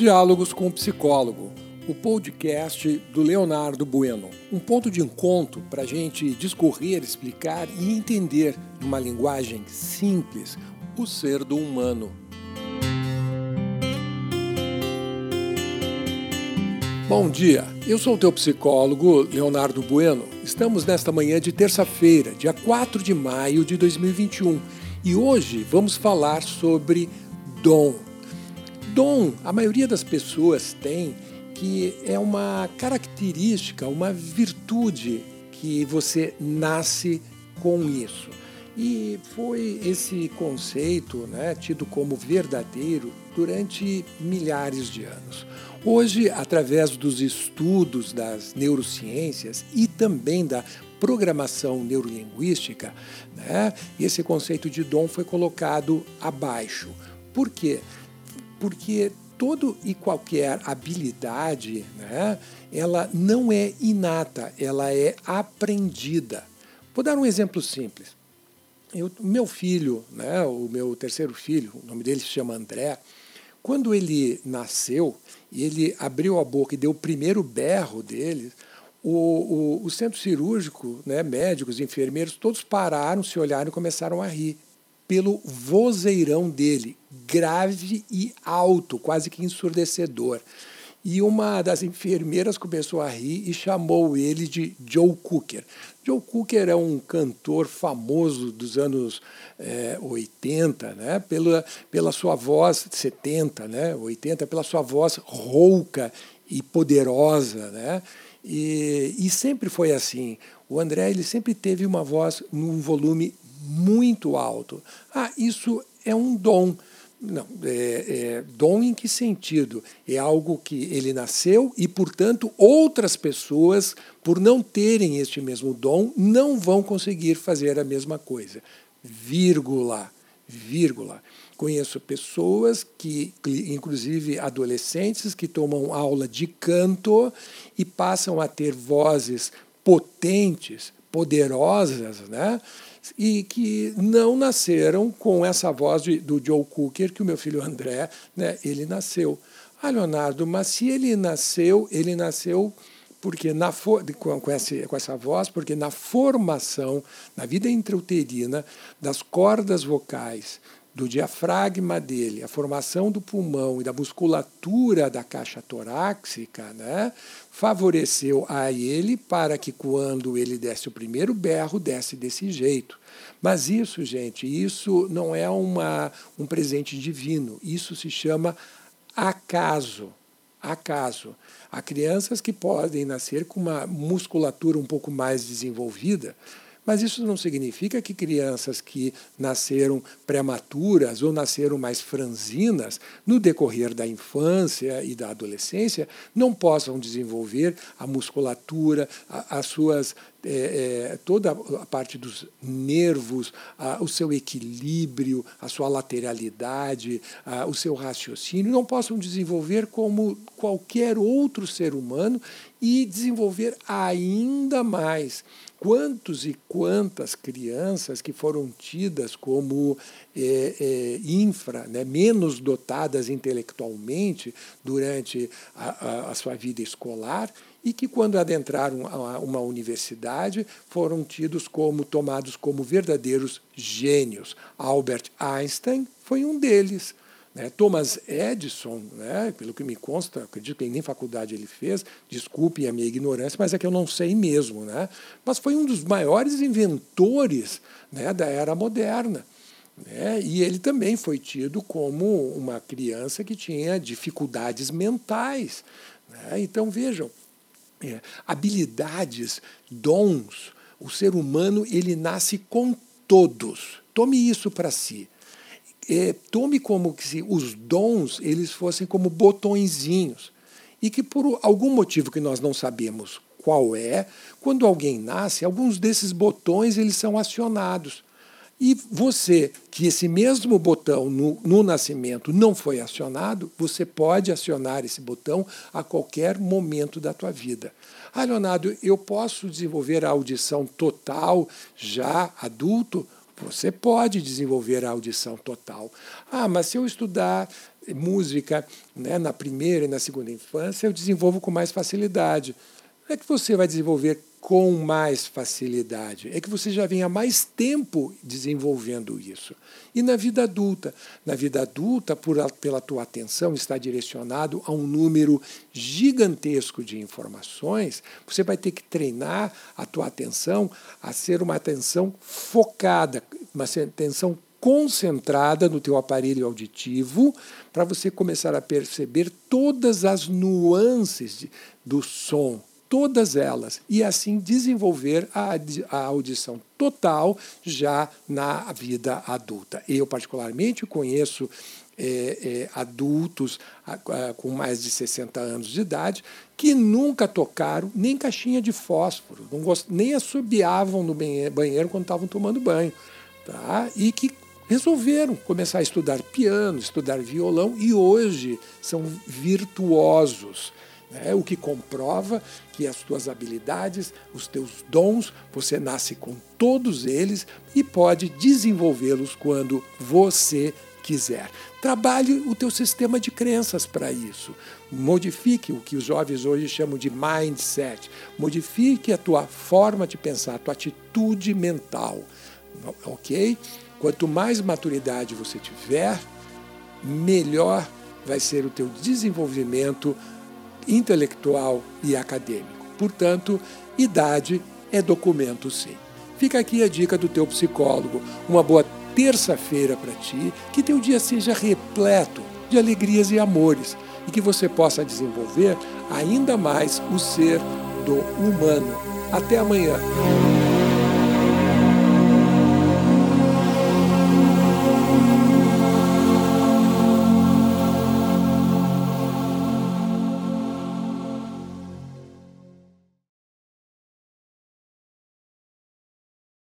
Diálogos com o Psicólogo, o podcast do Leonardo Bueno. Um ponto de encontro para a gente discorrer, explicar e entender, numa linguagem simples, o ser do humano. Bom dia, eu sou o teu psicólogo Leonardo Bueno. Estamos nesta manhã de terça-feira, dia 4 de maio de 2021, e hoje vamos falar sobre dom. Dom, a maioria das pessoas tem que é uma característica, uma virtude que você nasce com isso. E foi esse conceito né, tido como verdadeiro durante milhares de anos. Hoje, através dos estudos das neurociências e também da programação neurolinguística, né, esse conceito de dom foi colocado abaixo. Por quê? Porque todo e qualquer habilidade, né, ela não é inata, ela é aprendida. Vou dar um exemplo simples. Eu, meu filho, né, o meu terceiro filho, o nome dele se chama André, quando ele nasceu, ele abriu a boca e deu o primeiro berro dele, o, o, o centro cirúrgico, né, médicos, enfermeiros, todos pararam, se olharam e começaram a rir pelo vozeirão dele, grave e alto, quase que ensurdecedor. E uma das enfermeiras começou a rir e chamou ele de Joe Cooker. Joe Cooker é um cantor famoso dos anos é, 80, né? pela, pela sua voz, 70, né? 80, pela sua voz rouca e poderosa. Né? E, e sempre foi assim. O André ele sempre teve uma voz num volume muito alto. Ah, isso é um dom. Não, é, é, dom em que sentido? É algo que ele nasceu e, portanto, outras pessoas, por não terem este mesmo dom, não vão conseguir fazer a mesma coisa. Vírgula, vírgula. Conheço pessoas que, inclusive adolescentes, que tomam aula de canto e passam a ter vozes potentes, poderosas, né? e que não nasceram com essa voz de, do Joe Cooker que o meu filho André, né, ele nasceu. Ah, Leonardo, mas se ele nasceu, ele nasceu porque na com, essa, com essa voz, porque na formação, na vida intrauterina, das cordas vocais, do diafragma dele, a formação do pulmão e da musculatura da caixa torácica, né, favoreceu a ele para que quando ele desse o primeiro berro, desse desse jeito. Mas isso, gente, isso não é uma, um presente divino, isso se chama acaso. Acaso. Há crianças que podem nascer com uma musculatura um pouco mais desenvolvida, mas isso não significa que crianças que nasceram prematuras ou nasceram mais franzinas no decorrer da infância e da adolescência não possam desenvolver a musculatura, as suas é, é, toda a parte dos nervos, a, o seu equilíbrio, a sua lateralidade, a, o seu raciocínio, não possam desenvolver como qualquer outro ser humano e desenvolver ainda mais. Quantos e quantas crianças que foram tidas como é, é, infra, né, menos dotadas intelectualmente durante a, a, a sua vida escolar e que, quando adentraram uma universidade, foram tidos como tomados como verdadeiros gênios. Albert Einstein foi um deles. Né? Thomas Edison, né, pelo que me consta, acredito que nem faculdade ele fez, desculpem a minha ignorância, mas é que eu não sei mesmo. Né? Mas foi um dos maiores inventores né, da era moderna. Né? E ele também foi tido como uma criança que tinha dificuldades mentais. Né? Então, vejam, é, habilidades, dons, o ser humano ele nasce com todos. Tome isso para si. É, tome como se os dons eles fossem como botõezinhos e que por algum motivo que nós não sabemos qual é, quando alguém nasce, alguns desses botões eles são acionados. E você, que esse mesmo botão no, no, nascimento não foi acionado, você pode acionar esse botão a qualquer momento da tua vida. Ah, Leonardo, eu posso desenvolver a audição total já adulto? Você pode desenvolver a audição total. Ah, mas se eu estudar música né, na primeira e na segunda infância, eu desenvolvo com mais facilidade. Não é que você vai desenvolver com mais facilidade, é que você já vem há mais tempo desenvolvendo isso. E na vida adulta? Na vida adulta, por, pela tua atenção está direcionado a um número gigantesco de informações, você vai ter que treinar a tua atenção a ser uma atenção focada, uma atenção concentrada no teu aparelho auditivo para você começar a perceber todas as nuances de, do som, todas elas, e assim desenvolver a, a audição total já na vida adulta. Eu, particularmente, conheço é, é, adultos a, a, com mais de 60 anos de idade que nunca tocaram nem caixinha de fósforo, gost, nem assobiavam no banheiro quando estavam tomando banho. Tá? E que resolveram começar a estudar piano, estudar violão e hoje são virtuosos. Né? O que comprova que as tuas habilidades, os teus dons, você nasce com todos eles e pode desenvolvê-los quando você quiser. Trabalhe o teu sistema de crenças para isso. Modifique o que os jovens hoje chamam de mindset. Modifique a tua forma de pensar, a tua atitude mental. Ok? Quanto mais maturidade você tiver, melhor vai ser o teu desenvolvimento intelectual e acadêmico. Portanto, idade é documento sim. Fica aqui a dica do teu psicólogo. Uma boa terça-feira para ti, que teu dia seja repleto de alegrias e amores e que você possa desenvolver ainda mais o ser do humano. Até amanhã.